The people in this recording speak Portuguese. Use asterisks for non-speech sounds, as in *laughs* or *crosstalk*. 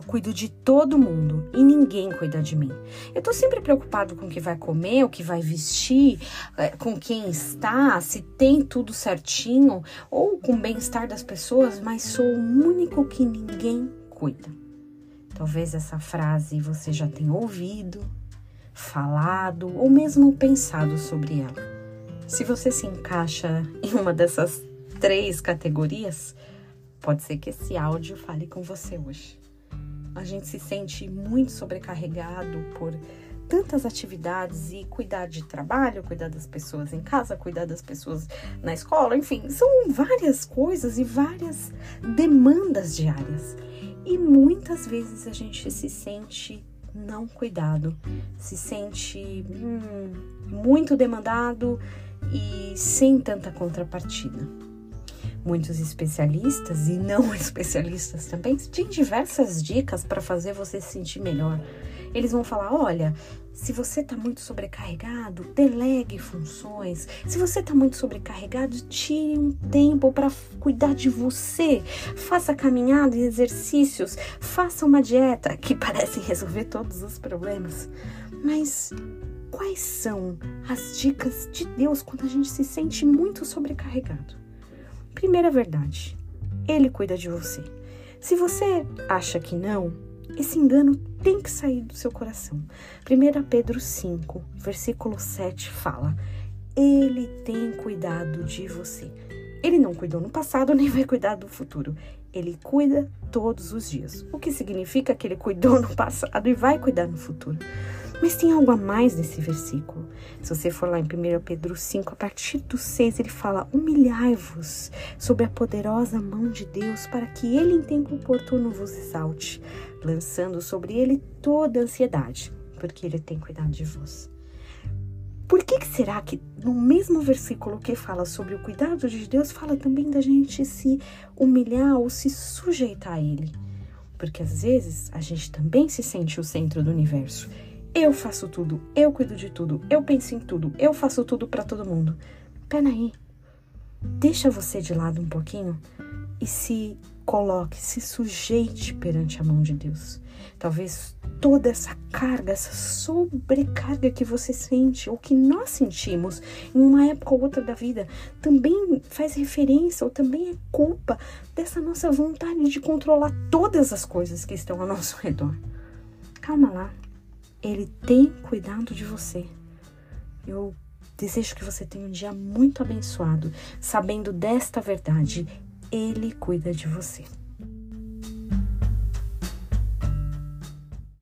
cuido de todo mundo e ninguém cuida de mim. Eu tô sempre preocupado com o que vai comer, o que vai vestir, eh, com quem está, se tem tudo certinho ou com o bem-estar das pessoas, mas sou o único que ninguém cuida. Talvez essa frase você já tenha ouvido, falado ou mesmo pensado sobre ela. Se você se encaixa em uma dessas três categorias, pode ser que esse áudio fale com você hoje. A gente se sente muito sobrecarregado por tantas atividades e cuidar de trabalho, cuidar das pessoas em casa, cuidar das pessoas na escola, enfim, são várias coisas e várias demandas diárias. E muitas vezes a gente se sente não cuidado, se sente hum, muito demandado e sem tanta contrapartida. Muitos especialistas e não *laughs* especialistas também têm diversas dicas para fazer você se sentir melhor. Eles vão falar: olha, se você está muito sobrecarregado, delegue funções. Se você está muito sobrecarregado, tire um tempo para cuidar de você. Faça caminhada e exercícios. Faça uma dieta *laughs* que parece resolver todos os problemas. Mas quais são as dicas de Deus quando a gente se sente muito sobrecarregado? Primeira verdade, Ele cuida de você. Se você acha que não, esse engano tem que sair do seu coração. 1 Pedro 5, versículo 7 fala: Ele tem cuidado de você. Ele não cuidou no passado *laughs* nem vai cuidar do futuro. Ele cuida todos os dias. O que significa que ele cuidou no passado e vai cuidar no futuro. Mas tem algo a mais nesse versículo. Se você for lá em 1 Pedro 5, a partir do 6, ele fala: Humilhai-vos sob a poderosa mão de Deus, para que ele em tempo oportuno vos exalte, lançando sobre ele toda a ansiedade, porque ele tem cuidado de vós. Por que, que será que no mesmo versículo que fala sobre o cuidado de Deus, fala também da gente se humilhar ou se sujeitar a Ele? Porque às vezes a gente também se sente o centro do universo eu faço tudo, eu cuido de tudo, eu penso em tudo, eu faço tudo para todo mundo. Peraí, deixa você de lado um pouquinho e se coloque, se sujeite perante a mão de Deus. Talvez toda essa carga, essa sobrecarga que você sente ou que nós sentimos em uma época ou outra da vida também faz referência ou também é culpa dessa nossa vontade de controlar todas as coisas que estão ao nosso redor. Calma lá. Ele tem cuidado de você. Eu desejo que você tenha um dia muito abençoado, sabendo desta verdade. Ele cuida de você.